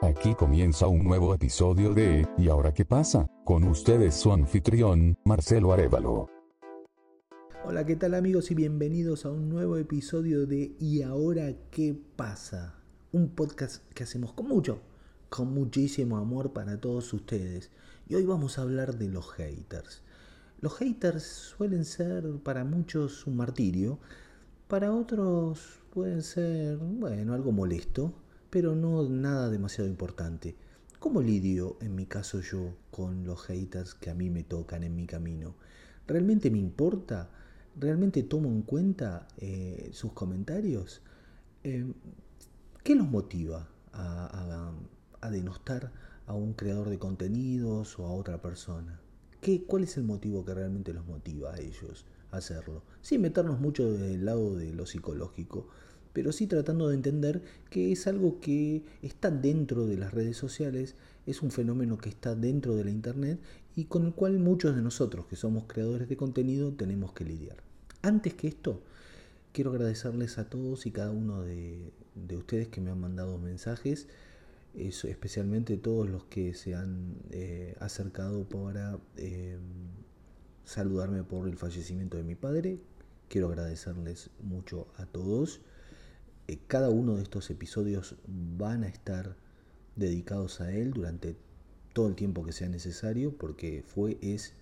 Aquí comienza un nuevo episodio de ¿Y ahora qué pasa? Con ustedes su anfitrión, Marcelo Arevalo. Hola, ¿qué tal amigos y bienvenidos a un nuevo episodio de ¿Y ahora qué pasa? Un podcast que hacemos con mucho, con muchísimo amor para todos ustedes. Y hoy vamos a hablar de los haters. Los haters suelen ser para muchos un martirio, para otros pueden ser, bueno, algo molesto, pero no nada demasiado importante. ¿Cómo lidio, en mi caso yo, con los haters que a mí me tocan en mi camino? ¿Realmente me importa? ¿Realmente tomo en cuenta eh, sus comentarios? Eh, ¿Qué los motiva a, denostar a un creador de contenidos o a otra persona? ¿Qué, ¿Cuál es el motivo que realmente los motiva a ellos a hacerlo? Sin meternos mucho del lado de lo psicológico, pero sí tratando de entender que es algo que está dentro de las redes sociales, es un fenómeno que está dentro de la Internet y con el cual muchos de nosotros que somos creadores de contenido tenemos que lidiar. Antes que esto, quiero agradecerles a todos y cada uno de, ustedes que me han mandado mensajes, especialmente todos los que se han eh, acercado para eh, saludarme por el fallecimiento de mi padre. Quiero agradecerles mucho a todos. Eh, cada uno de estos episodios van a estar dedicados a él durante todo el tiempo que sea necesario, porque fue, es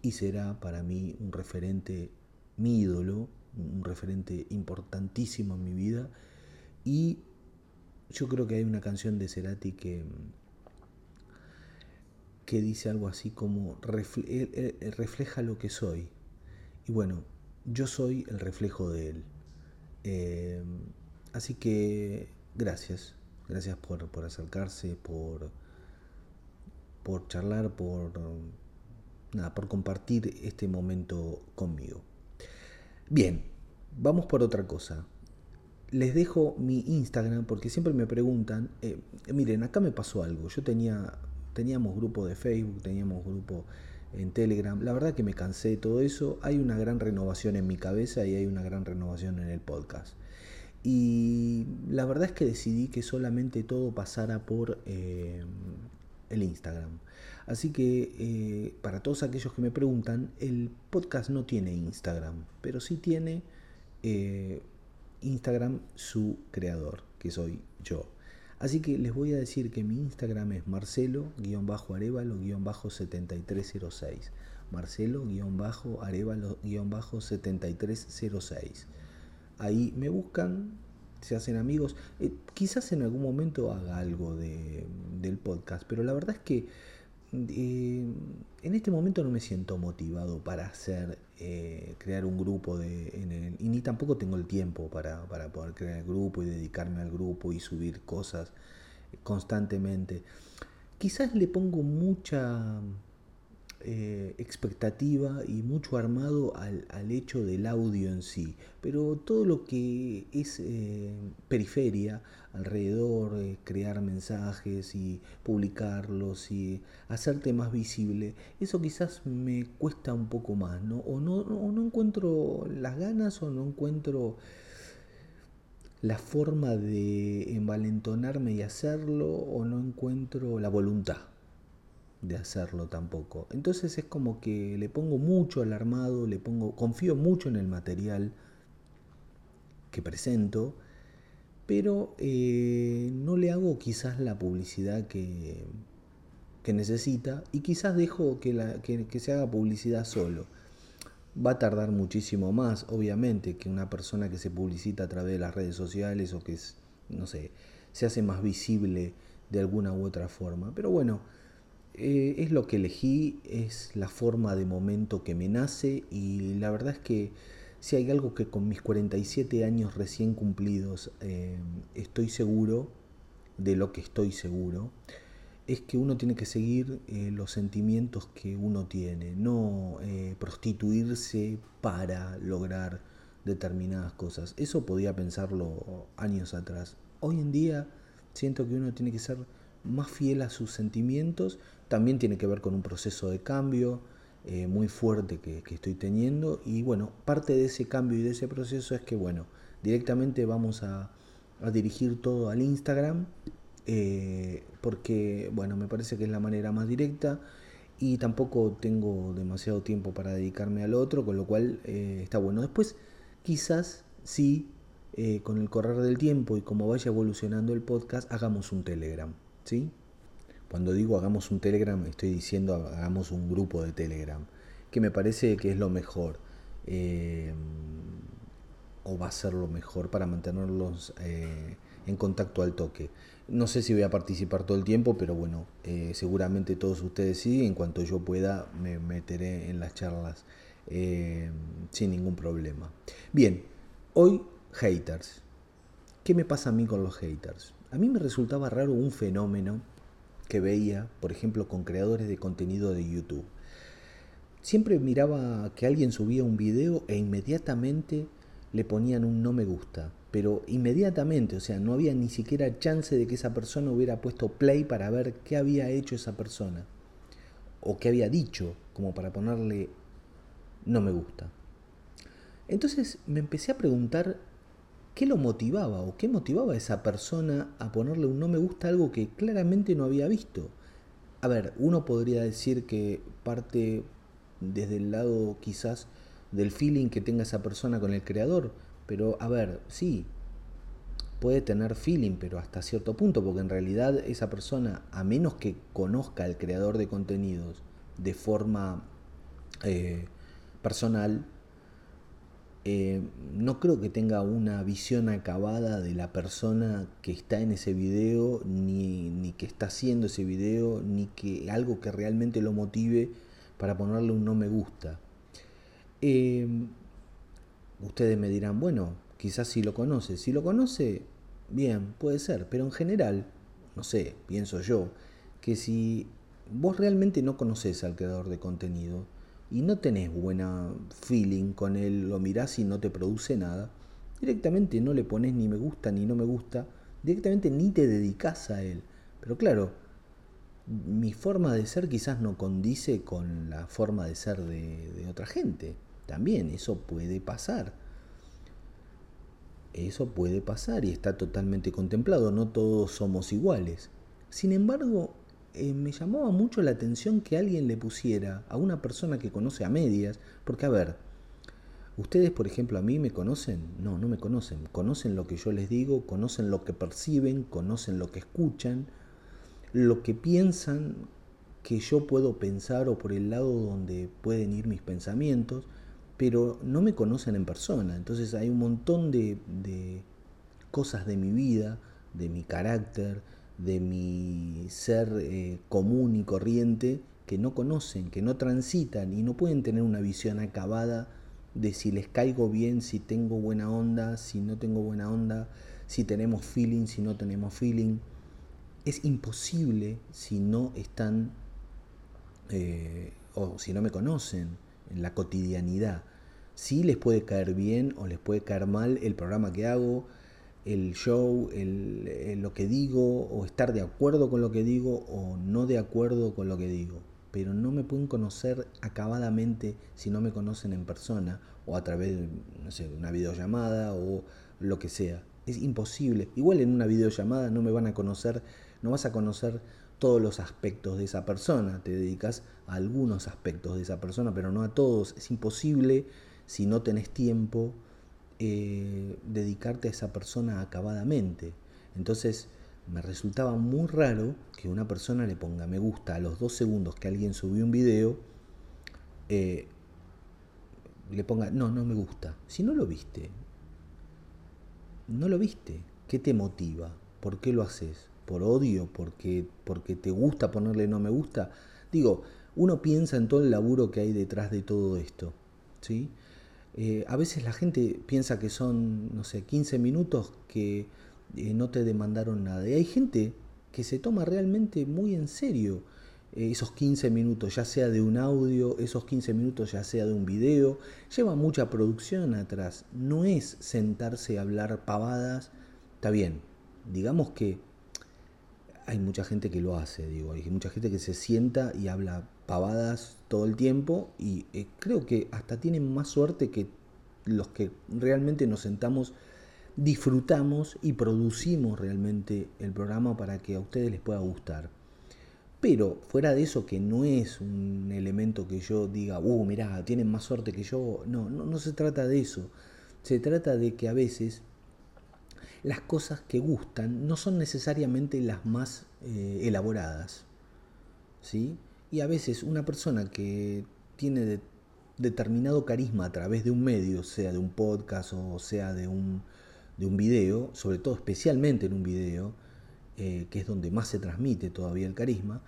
y será para mí un referente, mi ídolo, un referente importantísimo en mi vida. Y yo creo que hay una canción de Cerati que, que dice algo así como refleja lo que soy. Y bueno, yo soy el reflejo de él. Eh, Así que gracias, gracias por, acercarse, por, por charlar, por, nada, por compartir este momento conmigo. Bien, vamos por otra cosa. Les dejo mi Instagram porque siempre me preguntan, eh, miren, acá me pasó algo. Yo tenía, teníamos grupo de Facebook, teníamos grupo en Telegram. La verdad que me cansé de todo eso. Hay una gran renovación en mi cabeza y hay una gran renovación en el podcast. Y la verdad es que decidí que solamente todo pasara por eh, el Instagram. Así que eh, para todos aquellos que me preguntan, el podcast no tiene Instagram, pero sí tiene eh, Instagram su creador, que soy yo. Así que les voy a decir que mi Instagram es marcelo-arevalo-7306. Marcelo-arevalo-7306 ahí me buscan, se hacen amigos. Eh, quizás en algún momento haga algo de, del podcast, pero la verdad es que eh, en este momento no me siento motivado para hacer, eh, crear un grupo de, y ni tampoco tengo el tiempo para, para poder crear el grupo y dedicarme al grupo y subir cosas constantemente. Quizás le pongo mucha eh, expectativa y mucho armado al, hecho del audio en sí, pero todo lo que es eh, periferia alrededor, eh, crear mensajes y publicarlos y hacerte más visible, eso quizás me cuesta un poco más, ¿no? O no, no encuentro las ganas o no encuentro la forma de envalentonarme y hacerlo o no encuentro la voluntad de hacerlo tampoco. Entonces es como que le pongo mucho al armado, le pongo, confío mucho en el material que presento, pero eh, no le hago quizás la publicidad que, que necesita y quizás dejo que, la, que, se haga publicidad solo. Va a tardar muchísimo más, obviamente, que una persona que se publicita a través de las redes sociales o que, no sé, se hace más visible de alguna u otra forma. Pero bueno, eh, es lo que elegí, es la forma de momento que me nace y la verdad es que si hay algo que con mis 47 años recién cumplidos eh, estoy seguro, de lo que estoy seguro, es que uno tiene que seguir eh, los sentimientos que uno tiene, no prostituirse para lograr determinadas cosas. Eso podía pensarlo años atrás. Hoy en día siento que uno tiene que ser más fiel a sus sentimientos también tiene que ver con un proceso de cambio eh, muy fuerte que, estoy teniendo y bueno, parte de ese cambio y de ese proceso es que bueno, directamente vamos a, dirigir todo al Instagram, eh, porque, bueno, me parece que es la manera más directa y tampoco tengo demasiado tiempo para dedicarme al otro, con lo cual eh, está bueno. Después, quizás sí, con el correr del tiempo y como vaya evolucionando el podcast, hagamos un Telegram, ¿sí? Cuando digo hagamos un Telegram, estoy diciendo hagamos un grupo de Telegram, que me parece que es lo mejor. Eh, o va a ser lo mejor para mantenerlos en contacto al toque. No sé si voy a participar todo el tiempo, pero bueno, eh, seguramente todos ustedes sí. En cuanto yo pueda, me meteré en las charlas eh, sin ningún problema. Bien, hoy haters. ¿Qué me pasa a mí con los haters? A mí me resultaba raro un fenómeno que veía, por ejemplo, con creadores de contenido de YouTube. Siempre miraba que alguien subía un video e inmediatamente le ponían un no me gusta pero inmediatamente, o sea, no había ni siquiera chance de que esa persona hubiera puesto play para ver qué había hecho esa persona o qué había dicho, como para ponerle no me gusta. Entonces me empecé a preguntar qué lo motivaba o qué motivaba a esa persona a ponerle un no me gusta a algo que claramente no había visto. A ver, uno podría decir que parte desde el lado quizás del feeling que tenga esa persona con el creador, pero, a ver, sí, puede tener feeling, pero hasta cierto punto, porque en realidad esa persona, a menos que conozca al creador de contenidos de forma eh, personal, eh, no creo que tenga una visión acabada de la persona que está en ese video, ni, ni, que está haciendo ese video, ni que algo que realmente lo motive para ponerle un no me gusta. Eh, Ustedes me dirán, bueno, quizás si lo conoce. Si lo conoce, bien, puede ser. Pero en general, no sé, pienso yo, que si vos realmente no conoces al creador de contenido y no tenés buena feeling con él, lo mirás y no te produce nada, directamente no le pones ni me gusta ni no me gusta, directamente ni te dedicas a él. Pero claro, mi forma de ser quizás no condice con la forma de ser de, de otra gente. También eso puede pasar. Eso puede pasar y está totalmente contemplado, no todos somos iguales. Sin embargo, eh, me llamaba mucho la atención que alguien le pusiera a una persona que conoce a medias, porque a ver, ustedes por ejemplo a mí me conocen, no, no me conocen, conocen lo que yo les digo, conocen lo que perciben, conocen lo que escuchan, lo que piensan que yo puedo pensar o por el lado donde pueden ir mis pensamientos, pero no me conocen en persona. Entonces hay un montón de, cosas de mi vida, de mi carácter, de mi ser eh, común y corriente que no conocen, que no transitan y no pueden tener una visión acabada de si les caigo bien, si tengo buena onda, si no tengo buena onda, si tenemos feeling, si no tenemos feeling. Es imposible si no están eh, o si no me conocen en la cotidianidad. Sí les puede caer bien o les puede caer mal el programa que hago, el show, el, lo que digo, o estar de acuerdo con lo que digo o no de acuerdo con lo que digo. Pero no me pueden conocer acabadamente si no me conocen en persona o a través de una videollamada o lo que sea. Es imposible. Igual en una videollamada no me van a conocer, no vas a conocer todos los aspectos de esa persona, te dedicas a algunos aspectos de esa persona, pero no a todos. Es imposible, si no tenés tiempo, eh, dedicarte a esa persona acabadamente. Entonces, me resultaba muy raro que una persona le ponga me gusta a los dos segundos que alguien subió un video, eh, le ponga, no, no me gusta. Si no lo viste, no lo viste, ¿qué te motiva? ¿Por qué lo haces? por odio, porque, porque te gusta ponerle no me gusta. Digo, uno piensa en todo el laburo que hay detrás de todo esto. ¿sí? Eh, a veces la gente piensa que son, no sé, 15 minutos que eh, no te demandaron nada. Y hay gente que se toma realmente muy en serio eh, esos 15 minutos, ya sea de un audio, esos 15 minutos ya sea de un video. Lleva mucha producción atrás. No es sentarse a hablar pavadas. Está bien, digamos que hay mucha gente que lo hace, digo, hay mucha gente que se sienta y habla pavadas todo el tiempo y eh, creo que hasta tienen más suerte que los que realmente nos sentamos disfrutamos y producimos realmente el programa para que a ustedes les pueda gustar. Pero fuera de eso, que no es un elemento que yo diga, uh, mirá, tienen más suerte que yo. No, no, no se trata de eso. Se trata de que a veces las cosas que gustan no son necesariamente las más eh, elaboradas. ¿sí? Y a veces una persona que tiene determinado carisma a través de un medio, sea de un podcast o sea de un, de un video, sobre todo especialmente en un video, eh, que es donde más se transmite todavía el carisma,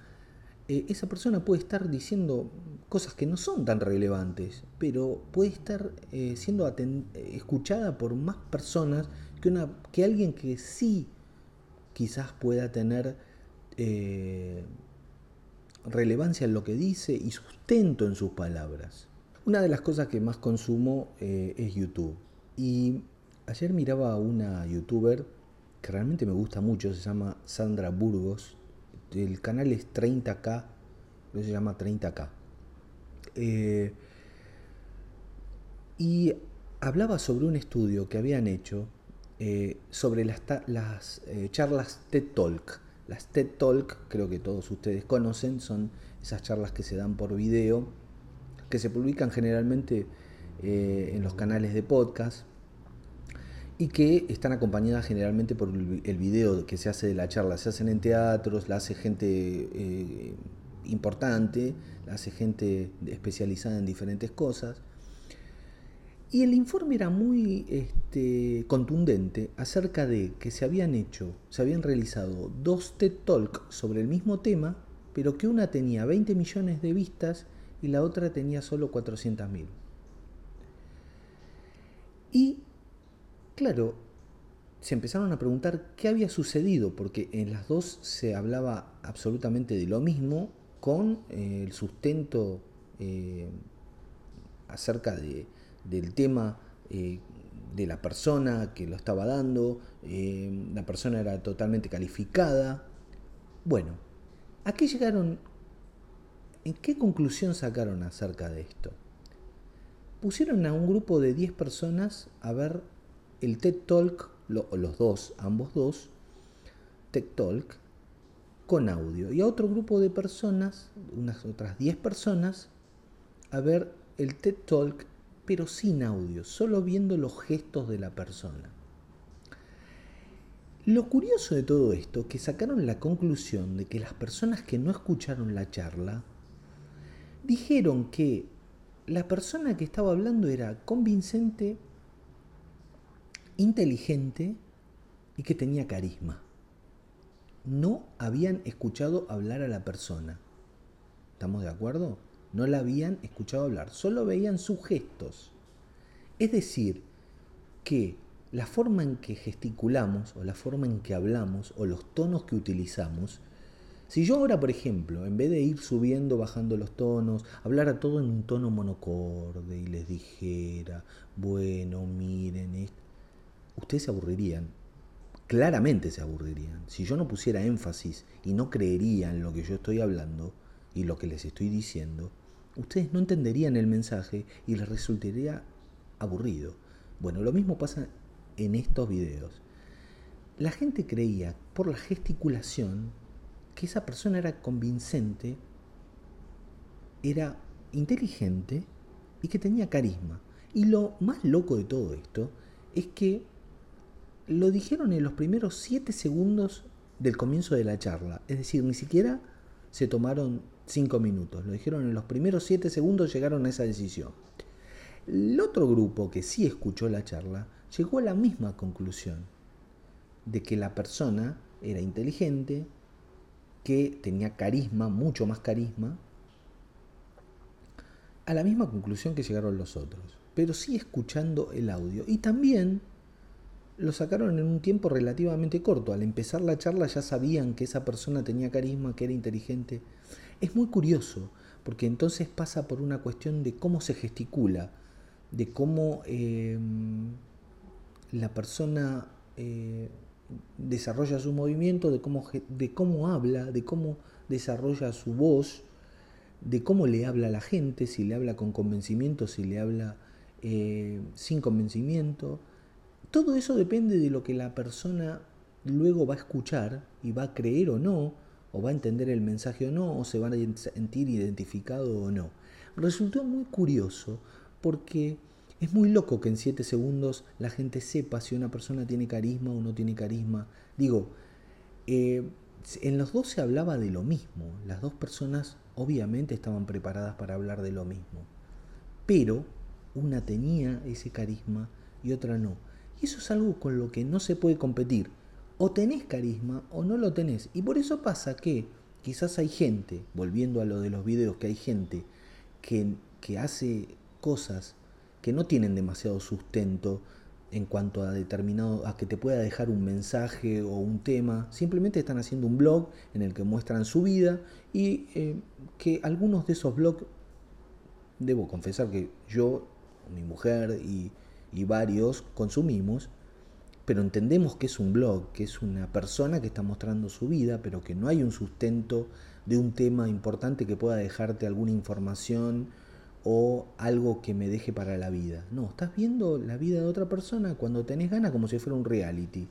eh, esa persona puede estar diciendo cosas que no son tan relevantes, pero puede estar eh, siendo escuchada por más personas que, una, que alguien que sí quizás pueda tener relevancia en lo que dice y sustento en sus palabras. Una de las cosas que más consumo es YouTube. Y ayer miraba a una youtuber que realmente me gusta mucho, se llama Sandra Burgos. El canal es 30K, se llama 30K. Eh, y hablaba sobre un estudio que habían hecho eh, sobre las, las eh, charlas TED Talk. Las TED Talk, creo que todos ustedes conocen, son esas charlas que se dan por video, que se publican generalmente en los canales de podcast y que están acompañadas generalmente por el video que se hace de la charla. Se hacen en teatros, la hace gente eh, importante, la hace gente especializada en diferentes cosas. Y el informe era muy este, contundente acerca de que se habían hecho, se habían realizado dos TED Talk sobre el mismo tema, pero que una tenía 20 millones de vistas y la otra tenía solo 400 mil. Y Claro, se empezaron a preguntar qué había sucedido, porque en las dos se hablaba absolutamente de lo mismo, con eh, el sustento eh, acerca de, del tema eh, de la persona que lo estaba dando, la persona era totalmente calificada. Bueno, ¿a qué llegaron? ¿En qué conclusión sacaron acerca de esto? Pusieron a un grupo de 10 personas a ver el TED Talk, los dos, ambos dos, TED Talk, con audio. Y a otro grupo de personas, unas otras 10 personas, a ver el TED Talk, pero sin audio, solo viendo los gestos de la persona. Lo curioso de todo esto es que sacaron la conclusión de que las personas que no escucharon la charla dijeron que la persona que estaba hablando era convincente inteligente y que tenía carisma. No habían escuchado hablar a la persona. ¿Estamos de acuerdo? No la habían escuchado hablar, solo veían sus gestos. Es decir, que la forma en que gesticulamos o la forma en que hablamos o los tonos que utilizamos, si yo ahora, por ejemplo, en vez de ir subiendo, bajando los tonos, hablara todo en un tono monocorde y les dijera, bueno, miren, ustedes se aburrirían. Claramente se aburrirían. Si yo no pusiera énfasis y no creería en lo que yo estoy hablando y lo que les estoy diciendo, ustedes no entenderían el mensaje y les resultaría aburrido. Bueno, lo mismo pasa en estos videos. La gente creía por la gesticulación que esa persona era convincente, era inteligente y que tenía carisma. Y lo más loco de todo esto es que lo dijeron en los primeros 7 segundos del comienzo de la charla. Es decir, ni siquiera se tomaron 5 minutos. Lo dijeron en los primeros 7 segundos, llegaron a esa decisión. El otro grupo que sí escuchó la charla llegó a la misma conclusión, de que la persona era inteligente, que tenía carisma, mucho más carisma, a la misma conclusión que llegaron los otros, pero sí escuchando el audio. Y también lo sacaron en un tiempo relativamente corto. Al empezar la charla ya sabían que esa persona tenía carisma, que era inteligente. Es muy curioso, porque entonces pasa por una cuestión de cómo se gesticula, de cómo em, la persona eh, desarrolla su movimiento, de cómo, de cómo habla, de cómo desarrolla su voz, de cómo le habla a la gente, si le habla con convencimiento, si le habla eh, sin convencimiento todo eso depende de lo que la persona luego va a escuchar y va a creer o no, o va a entender el mensaje o no, o se va a sentir identificado o no. Resultó muy curioso porque es muy loco que en 7 segundos la gente sepa si una persona tiene carisma o no tiene carisma. Digo, eh, en los dos se hablaba de lo mismo. Las dos personas obviamente estaban preparadas para hablar de lo mismo. Pero una tenía ese carisma y otra no. Y eso es algo con lo que no se puede competir. O tenés carisma o no lo tenés. Y por eso pasa que quizás hay gente, volviendo a lo de los videos, que hay gente que, que hace cosas que no tienen demasiado sustento en cuanto a determinado a que te pueda dejar un mensaje o un tema simplemente están haciendo un blog en el que muestran su vida y eh, que algunos de esos blogs debo confesar que yo mi mujer y, y varios consumimos pero entendemos que es un blog, que es una persona que está mostrando su vida, pero que no hay un sustento de un tema importante que pueda dejarte alguna información o algo que me deje para la vida. No, estás viendo la vida de otra persona cuando tenés ganas como si fuera un reality.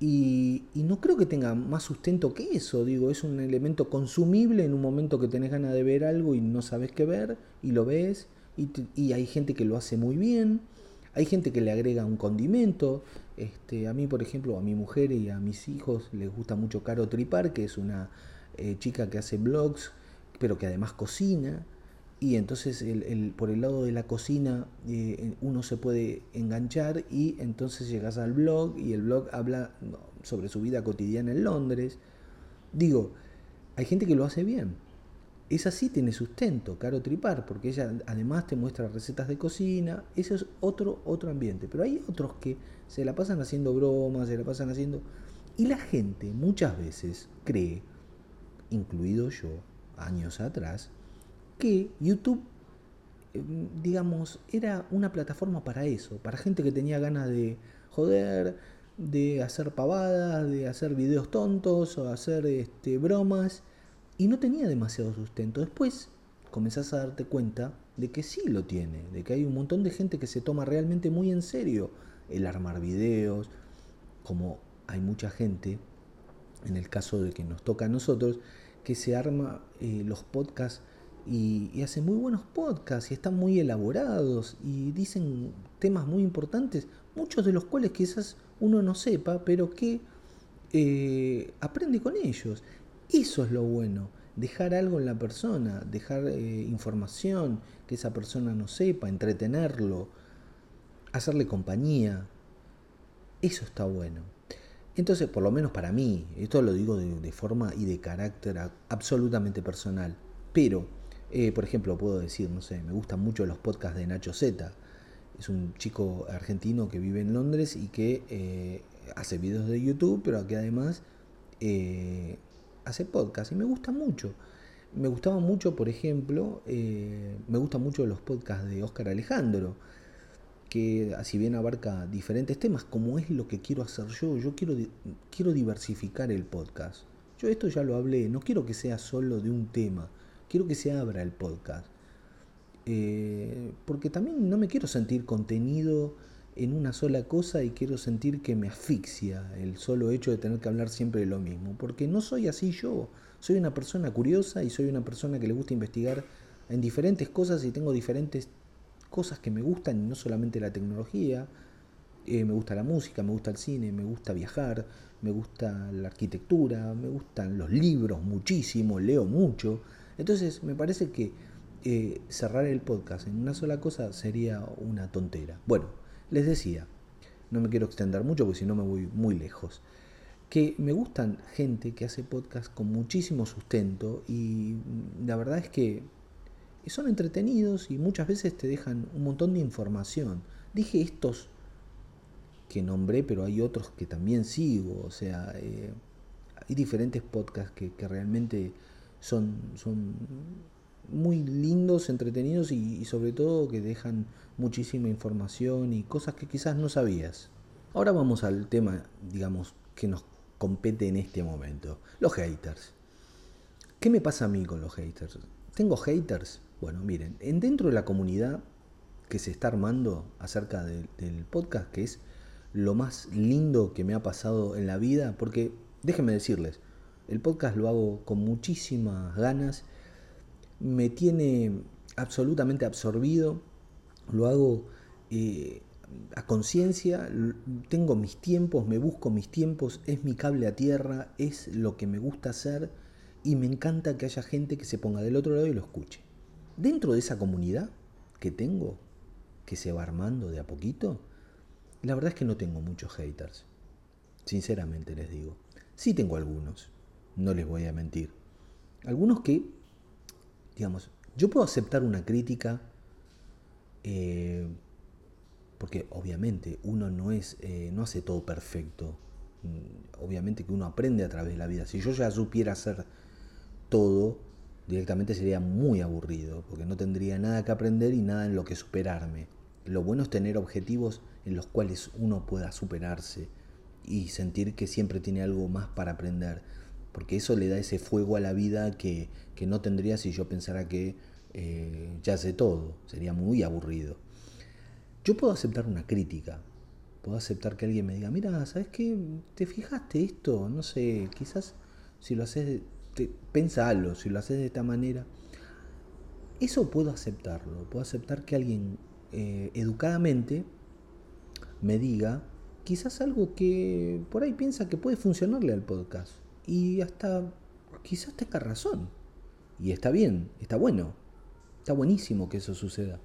Y, no creo que tenga más sustento que eso, digo, es un elemento consumible en un momento que tenés ganas de ver algo y no sabes qué ver y lo ves y, y hay gente que lo hace muy bien hay gente que le agrega un condimento. Este, a mí, por ejemplo, a mi mujer y a mis hijos les gusta mucho Caro Tripar, que es una eh, chica que hace blogs, pero que además cocina. Y entonces el, por el lado de la cocina eh, uno se puede enganchar y entonces llegas al blog y el blog habla sobre su vida cotidiana en Londres. Digo, hay gente que lo hace bien esa sí tiene sustento, Caro Tripar, porque ella además te muestra recetas de cocina, ese es otro, otro ambiente. Pero hay otros que se la pasan haciendo bromas, se la pasan haciendo... Y la gente muchas veces cree, incluido yo, años atrás, que YouTube, em, digamos, era una plataforma para eso, para gente que tenía ganas de joder, de hacer pavadas, de hacer videos tontos o hacer este, bromas y no tenía demasiado sustento. Después comenzás a darte cuenta de que sí lo tiene, de que hay un montón de gente que se toma realmente muy en serio el armar videos, como hay mucha gente, en el caso de que nos toca a nosotros, que se arma eh, los podcasts y, hace muy buenos podcasts y están muy elaborados y dicen temas muy importantes, muchos de los cuales quizás uno no sepa, pero que eh, aprende con ellos. Eso es lo bueno, dejar algo en la persona, dejar eh, información que esa persona no sepa, entretenerlo, hacerle compañía. Eso está bueno. Entonces, por lo menos para mí, esto lo digo de, forma y de carácter absolutamente personal, pero, eh, por ejemplo, puedo decir, no sé, me gustan mucho los podcasts de Nacho Z. Es un chico argentino que vive en Londres y que eh, hace videos de YouTube, pero que además hace podcast y me gusta mucho. Me gustaba mucho, por ejemplo, eh, me gustan mucho los podcasts de Oscar Alejandro, que si bien abarca diferentes temas, como es lo que quiero hacer yo, yo quiero, quiero diversificar el podcast. Yo esto ya lo hablé, no quiero que sea solo de un tema, quiero que se abra el podcast. Eh, porque también no me quiero sentir contenido en una sola cosa y quiero sentir que me asfixia el solo hecho de tener que hablar siempre de lo mismo, porque no soy así yo, soy una persona curiosa y soy una persona que le gusta investigar en diferentes cosas y tengo diferentes cosas que me gustan, no solamente la tecnología, eh, me gusta la música, me gusta el cine, me gusta viajar, me gusta la arquitectura, me gustan los libros muchísimo, leo mucho, entonces me parece que eh, cerrar el podcast en una sola cosa sería una tontera. Bueno, les decía, no me quiero extender mucho porque si no me voy muy lejos, que me gustan gente que hace podcast con muchísimo sustento y la verdad es que son entretenidos y muchas veces te dejan un montón de información. Dije estos que nombré, pero hay otros que también sigo, o sea, eh, hay diferentes podcasts que, que realmente son, son muy lindos, entretenidos y, sobre todo que dejan muchísima información y cosas que quizás no sabías. Ahora vamos al tema, digamos, que nos compete en este momento. Los haters. ¿Qué me pasa a mí con los haters? ¿Tengo haters? Bueno, miren, en dentro de la comunidad que se está armando acerca del podcast, que es lo más lindo que me ha pasado en la vida, porque déjenme decirles, el podcast lo hago con muchísimas ganas, me tiene absolutamente absorbido, lo hago eh, a conciencia, tengo mis tiempos, me busco mis tiempos, es mi cable a tierra, es lo que me gusta hacer y me encanta que haya gente que se ponga del otro lado y lo escuche. Dentro de esa comunidad que tengo, que se va armando de a poquito, la verdad es que no tengo muchos haters. Sinceramente les digo. Sí tengo algunos, no les voy a mentir. Algunos que, digamos, yo puedo aceptar una crítica, eh, porque obviamente uno no, es, eh, no hace todo perfecto. Mm, obviamente que uno aprende a través de la vida. Si yo ya supiera hacer todo, directamente sería muy aburrido, porque no tendría nada que aprender y nada en lo que superarme. Lo bueno es tener objetivos en los cuales uno pueda superarse y sentir que siempre tiene algo más para aprender, porque eso le da ese fuego a la vida que, no tendría si yo pensara que eh, ya sé todo, sería muy aburrido. Yo puedo aceptar una crítica, puedo aceptar que alguien me diga, mira, ¿sabes qué? ¿Te fijaste esto? No sé, quizás si lo haces, te, pensalo, si lo haces de esta manera. Eso puedo aceptarlo, puedo aceptar que alguien eh, educadamente me diga quizás algo que por ahí piensa que puede funcionarle al podcast. Y hasta quizás tenga razón. Y está bien, está bueno. Está buenísimo que eso suceda.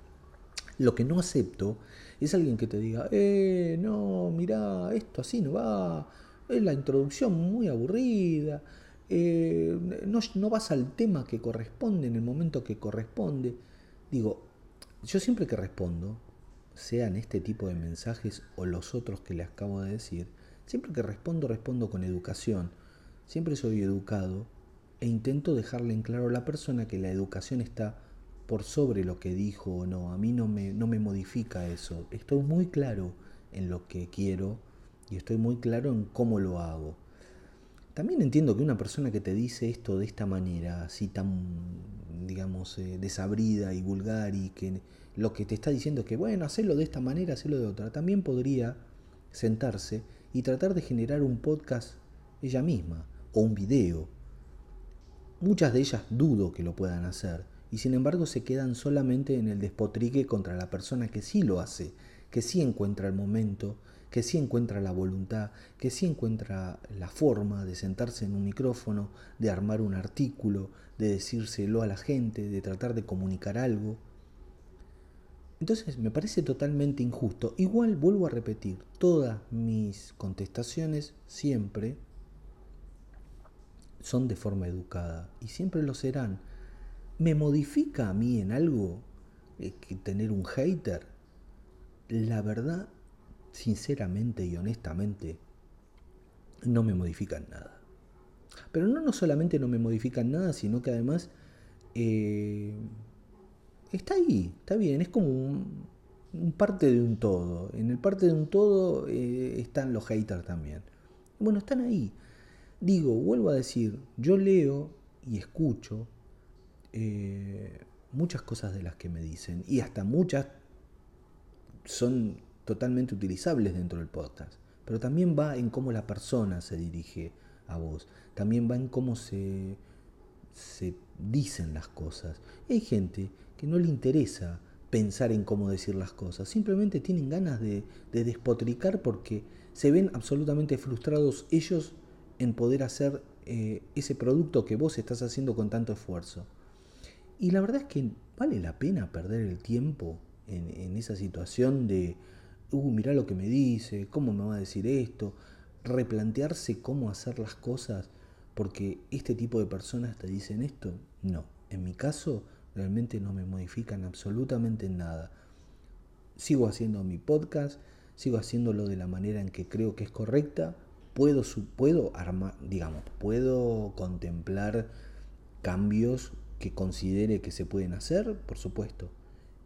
Lo que no acepto es alguien que te diga, eh, no, mira, esto así no va, es la introducción muy aburrida, eh, no, no vas al tema que corresponde en el momento que corresponde. Digo, yo siempre que respondo, sean este tipo de mensajes o los otros que les acabo de decir, siempre que respondo, respondo con educación. Siempre soy educado e intento dejarle en claro a la persona que la educación está por sobre lo que dijo o no. A mí no me, no me modifica eso. Estoy muy claro en lo que quiero y estoy muy claro en cómo lo hago. También entiendo que una persona que te dice esto de esta manera, así tan, digamos, eh, desabrida y vulgar y que lo que te está diciendo es que, bueno, hacerlo de esta manera, hacerlo de otra, también podría sentarse y tratar de generar un podcast ella misma o un video. Muchas de ellas dudo que lo puedan hacer y sin embargo se quedan solamente en el despotrique contra la persona que sí lo hace, que sí encuentra el momento, que sí encuentra la voluntad, que sí encuentra la forma de sentarse en un micrófono, de armar un artículo, de decírselo a la gente, de tratar de comunicar algo. Entonces me parece totalmente injusto. Igual vuelvo a repetir, todas mis contestaciones siempre son de forma educada y siempre lo serán. ¿Me modifica a mí en algo eh, que tener un hater? La verdad, sinceramente y honestamente, no me modifican nada. Pero no, no solamente no me modifican nada, sino que además eh, está ahí, está bien, es como un, parte de un todo. En el parte de un todo eh, están los haters también. Bueno, están ahí. Digo, vuelvo a decir, yo leo y escucho eh, muchas cosas de las que me dicen y hasta muchas son totalmente utilizables dentro del podcast. Pero también va en cómo la persona se dirige a vos. También va en cómo se, se dicen las cosas. hay gente que no le interesa pensar en cómo decir las cosas. Simplemente tienen ganas de, despotricar porque se ven absolutamente frustrados ellos en poder hacer eh, ese producto que vos estás haciendo con tanto esfuerzo. Y la verdad es que vale la pena perder el tiempo en, esa situación de, uh, mirá lo que me dice, cómo me va a decir esto, replantearse cómo hacer las cosas porque este tipo de personas te dicen esto. No, en mi caso realmente no me modifican absolutamente nada. Sigo haciendo mi podcast, sigo haciéndolo de la manera en que creo que es correcta, puedo, puedo armar, digamos, puedo contemplar cambios que considere que se pueden hacer, por supuesto,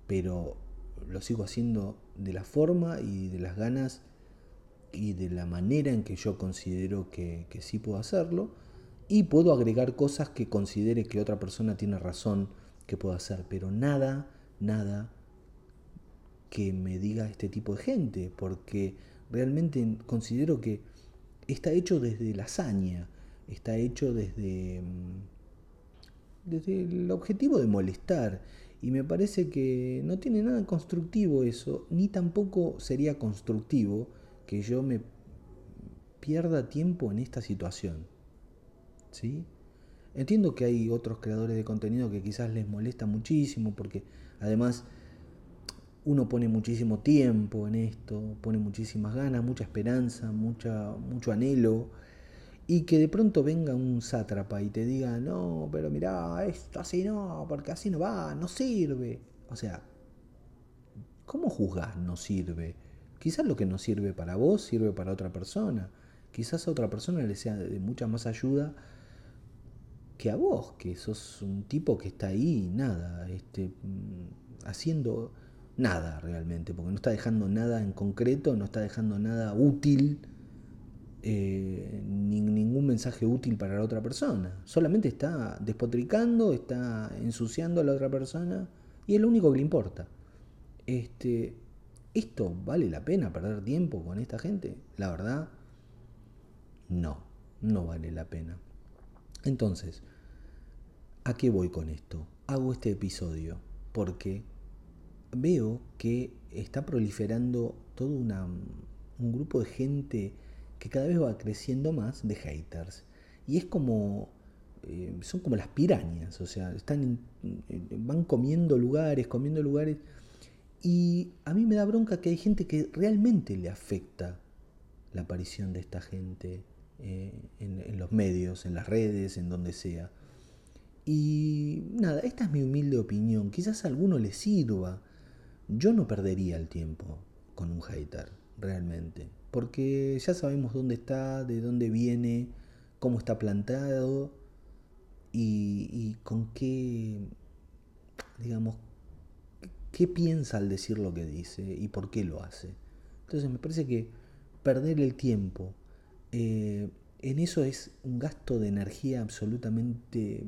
pero lo sigo haciendo de la forma y de las ganas y de la manera en que yo considero que, sí puedo hacerlo y puedo agregar cosas que considere que otra persona tiene razón que puedo hacer, pero nada, nada que me diga este tipo de gente, porque realmente considero que está hecho desde la hazaña, está hecho desde, mm, desde el objetivo de molestar. Y me parece que no tiene nada constructivo eso, ni tampoco sería constructivo que yo me pierda tiempo en esta situación. ¿Sí? Entiendo que hay otros creadores de contenido que quizás les molesta muchísimo porque además uno pone muchísimo tiempo en esto, pone muchísimas ganas, mucha esperanza, mucha, mucho anhelo, y que de pronto venga un sátrapa y te diga, no, pero mirá, esto así no, porque así no va, no sirve. O sea, ¿cómo juzgar no sirve? Quizás lo que no sirve para vos sirve para otra persona. Quizás a otra persona le sea de mucha más ayuda que a vos, que sos un tipo que está ahí, nada, este, mm, haciendo nada realmente, porque no está dejando nada en concreto, no está dejando nada útil, eh, ni, ningún mensaje útil para la otra persona. Solamente está despotricando, está ensuciando a la otra persona y es lo único que le importa. Este, ¿Esto vale la pena perder tiempo con esta gente? La verdad, no, no vale la pena. Entonces, ¿a qué voy con esto? Hago este episodio porque veo que está proliferando todo un grupo de gente que cada vez va creciendo más de haters. Y es como, eh, son como las pirañas, o sea, están, van comiendo lugares, comiendo lugares. Y a mí me da bronca que hay gente que realmente le afecta la aparición de esta gente eh, en los medios, en las redes, en donde sea. Y nada, esta es mi humilde opinión. Quizás a alguno le sirva yo no perdería el tiempo con un hater, realmente. Porque ya sabemos dónde está, de dónde viene, cómo está plantado y, con qué, digamos, qué piensa al decir lo que dice y por qué lo hace. Entonces me parece que perder el tiempo eh, en eso es un gasto de energía absolutamente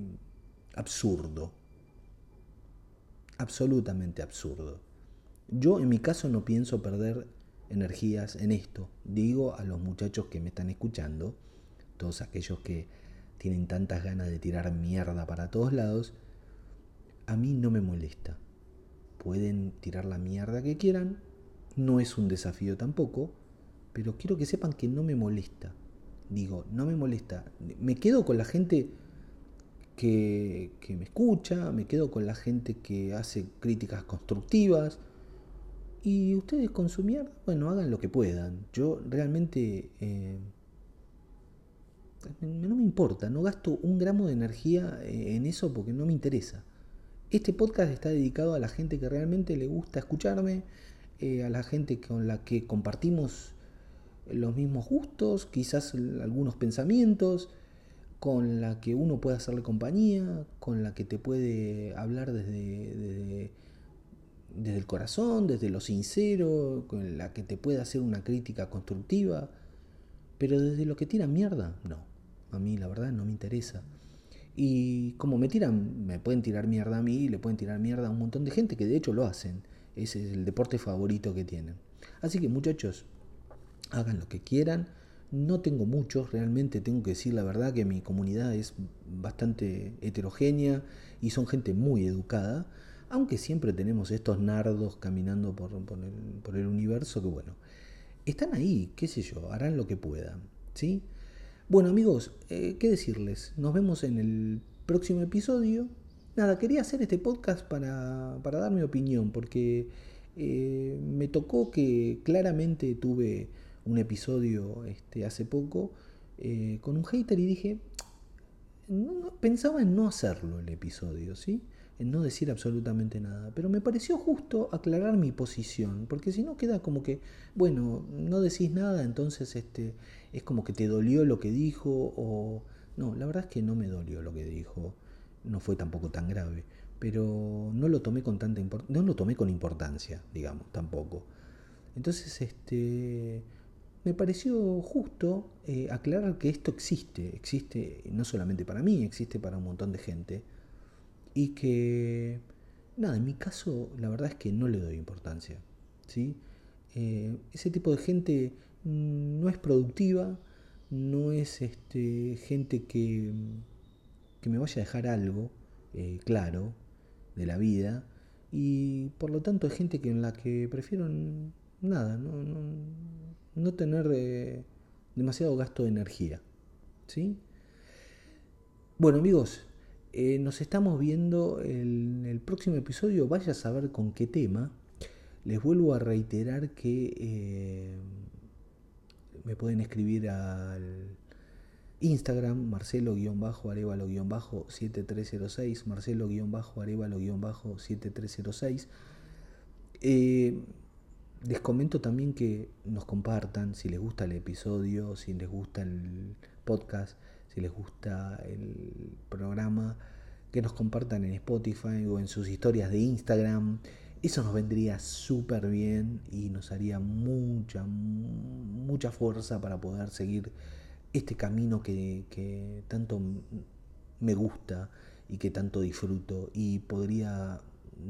absurdo. Absolutamente absurdo. Yo en mi caso no pienso perder energías en esto. Digo a los muchachos que me están escuchando, todos aquellos que tienen tantas ganas de tirar mierda para todos lados, a mí no me molesta. Pueden tirar la mierda que quieran, no es un desafío tampoco, pero quiero que sepan que no me molesta. Digo, no me molesta. Me quedo con la gente que, que me escucha, me quedo con la gente que hace críticas constructivas, y ustedes con bueno, hagan lo que puedan. Yo realmente eh, no me importa, no gasto un gramo de energía eh, en eso porque no me interesa. Este podcast está dedicado a la gente que realmente le gusta escucharme, eh, a la gente con la que compartimos los mismos gustos, quizás algunos pensamientos, con la que uno puede hacerle compañía, con la que te puede hablar desde desde el corazón, desde lo sincero, con la que te pueda hacer una crítica constructiva, pero desde lo que tira mierda, no. A mí la verdad no me interesa. Y como me tiran, me pueden tirar mierda a mí, le pueden tirar mierda a un montón de gente que de hecho lo hacen. Ese es el deporte favorito que tienen. Así que muchachos, hagan lo que quieran. No tengo muchos, realmente tengo que decir la verdad que mi comunidad es bastante heterogénea y son gente muy educada aunque siempre tenemos estos nardos caminando por, el, universo que bueno, están ahí, qué sé yo, harán lo que puedan, ¿sí? Bueno amigos, eh, ¿qué decirles? Nos vemos en el próximo episodio. Nada, quería hacer este podcast para, dar mi opinión, porque eh, me tocó que claramente tuve un episodio este, hace poco eh, con un hater y dije, pensaba en no hacerlo el episodio, ¿sí? En no decir absolutamente nada. Pero me pareció justo aclarar mi posición, porque si no queda como que, bueno, no decís nada, entonces este, es como que te dolió lo que dijo, o... No, la verdad es que no me dolió lo que dijo, no fue tampoco tan grave, pero no lo tomé con tanta no lo tomé con importancia, digamos, tampoco. Entonces, este, me pareció justo eh, aclarar que esto existe, existe no solamente para mí, existe para un montón de gente y que, nada, en mi caso la verdad es que no le doy importancia. ¿sí? Eh, ese tipo de gente no es productiva, no es este, gente que, que me vaya a dejar algo eh, claro de la vida y por lo tanto es gente que en la que prefiero nada, no, no, no tener eh, demasiado gasto de energía. ¿sí? Bueno amigos, eh, nos estamos viendo en el próximo episodio, vaya a saber con qué tema. Les vuelvo a reiterar que eh, me pueden escribir al Instagram, marcelo-arevalo-7306, marcelo-arevalo-7306. Eh, les comento también que nos compartan si les gusta el episodio, si les gusta el podcast, si les gusta el programa, que nos compartan en Spotify o en sus historias de Instagram. Eso nos vendría súper bien y nos haría mucha, mucha fuerza para poder seguir este camino que, tanto me gusta y que tanto disfruto y podría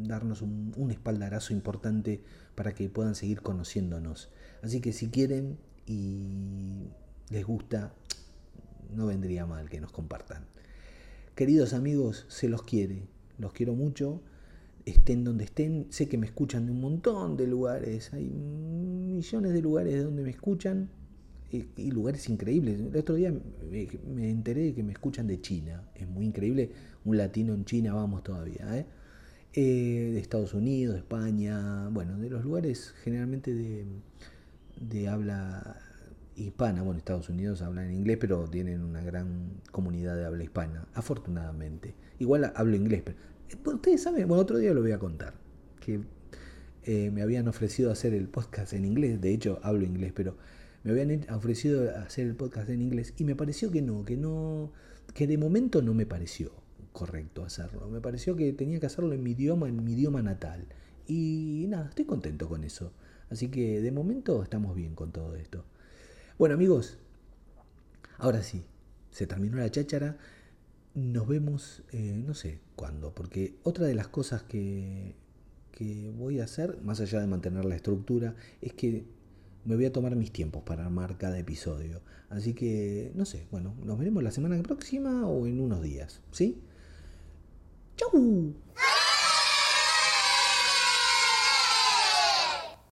darnos un, un, espaldarazo importante para que puedan seguir conociéndonos. Así que si quieren y les gusta, no vendría mal que nos compartan. Queridos amigos, se los quiere, los quiero mucho, estén donde estén, sé que me escuchan de un montón de lugares, hay millones de lugares de donde me escuchan y, lugares increíbles. El otro día me, enteré de que me escuchan de China, es muy increíble, un latino en China, vamos todavía, ¿eh? Eh, de Estados Unidos, España, bueno, de los lugares generalmente de, de habla hispana. Bueno, Estados Unidos hablan inglés, pero tienen una gran comunidad de habla hispana, afortunadamente. Igual hablo inglés, pero eh, ustedes saben, bueno, otro día lo voy a contar, que eh, me habían ofrecido hacer el podcast en inglés, de hecho hablo inglés, pero me habían ofrecido hacer el podcast en inglés y me pareció que no, que no, que de momento no me pareció correcto hacerlo. Me pareció que tenía que hacerlo en mi idioma, en mi idioma natal. Y nada, estoy contento con eso. Así que de momento estamos bien con todo esto. Bueno amigos, ahora sí, se terminó la cháchara. Nos vemos, eh, no sé cuándo, porque otra de las cosas que, que voy a hacer, más allá de mantener la estructura, es que me voy a tomar mis tiempos para armar cada episodio. Así que, no sé, bueno, nos veremos la semana próxima o en unos días, ¿sí? ¡Chau!